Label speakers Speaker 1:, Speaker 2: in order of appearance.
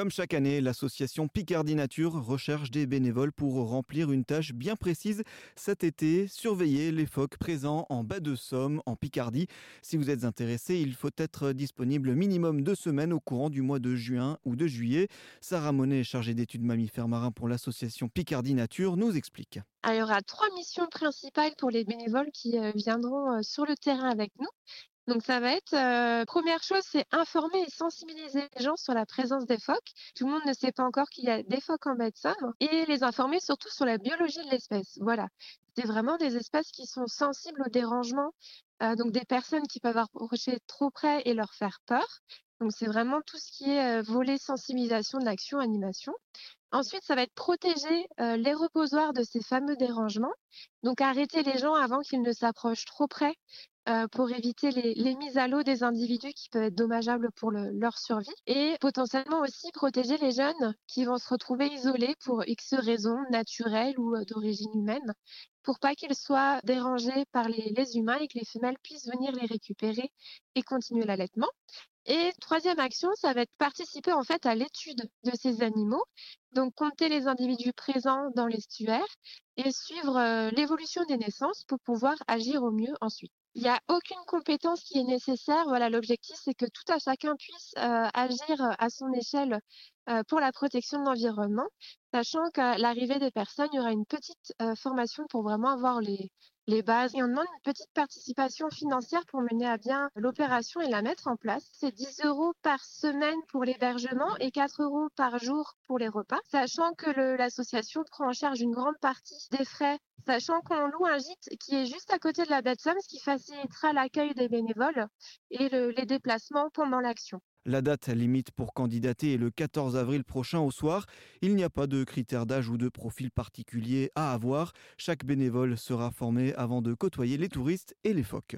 Speaker 1: Comme chaque année, l'association Picardie Nature recherche des bénévoles pour remplir une tâche bien précise cet été, surveiller les phoques présents en bas de Somme, en Picardie. Si vous êtes intéressé, il faut être disponible minimum deux semaines au courant du mois de juin ou de juillet. Sarah Monet, chargée d'études mammifères marins pour l'association Picardie Nature, nous explique.
Speaker 2: il y aura trois missions principales pour les bénévoles qui euh, viendront euh, sur le terrain avec nous. Donc ça va être, première chose, c'est informer et sensibiliser les gens sur la présence des phoques. Tout le monde ne sait pas encore qu'il y a des phoques en baie de Somme et les informer surtout sur la biologie de l'espèce. Voilà, c'est vraiment des espèces qui sont sensibles au dérangement, donc des personnes qui peuvent approcher trop près et leur faire peur. Donc c'est vraiment tout ce qui est euh, volet sensibilisation de l'action animation. Ensuite, ça va être protéger euh, les reposoirs de ces fameux dérangements. Donc arrêter les gens avant qu'ils ne s'approchent trop près euh, pour éviter les, mises à l'eau des individus qui peuvent être dommageables pour leur survie et potentiellement aussi protéger les jeunes qui vont se retrouver isolés pour X raisons naturelles ou euh, d'origine humaine pour pas qu'ils soient dérangés par les, les humains et que les femelles puissent venir les récupérer et continuer l'allaitement. Et troisième action, ça va être participer en fait à l'étude de ces animaux, donc compter les individus présents dans l'estuaire et suivre euh, l'évolution des naissances pour pouvoir agir au mieux ensuite. Il n'y a aucune compétence qui est nécessaire. Voilà, l'objectif, c'est que tout à chacun puisse euh, agir à son échelle euh, pour la protection de l'environnement, sachant qu'à l'arrivée des personnes, il y aura une petite formation pour vraiment avoir les, les bases. Et on demande une petite participation financière pour mener à bien l'opération et la mettre en place. C'est 10 euros par semaine pour l'hébergement et 4 euros par jour pour les repas, sachant que l'association prend en charge une grande partie des frais, sachant qu'on loue un gîte qui est juste à côté de la Somme, ce qui facilitera l'accueil des bénévoles et les déplacements pendant l'action.
Speaker 1: La date limite pour candidater est le 14 avril prochain au soir. Il n'y a pas de critères d'âge ou de profil particulier à avoir. Chaque bénévole sera formé avant de côtoyer les touristes et les phoques.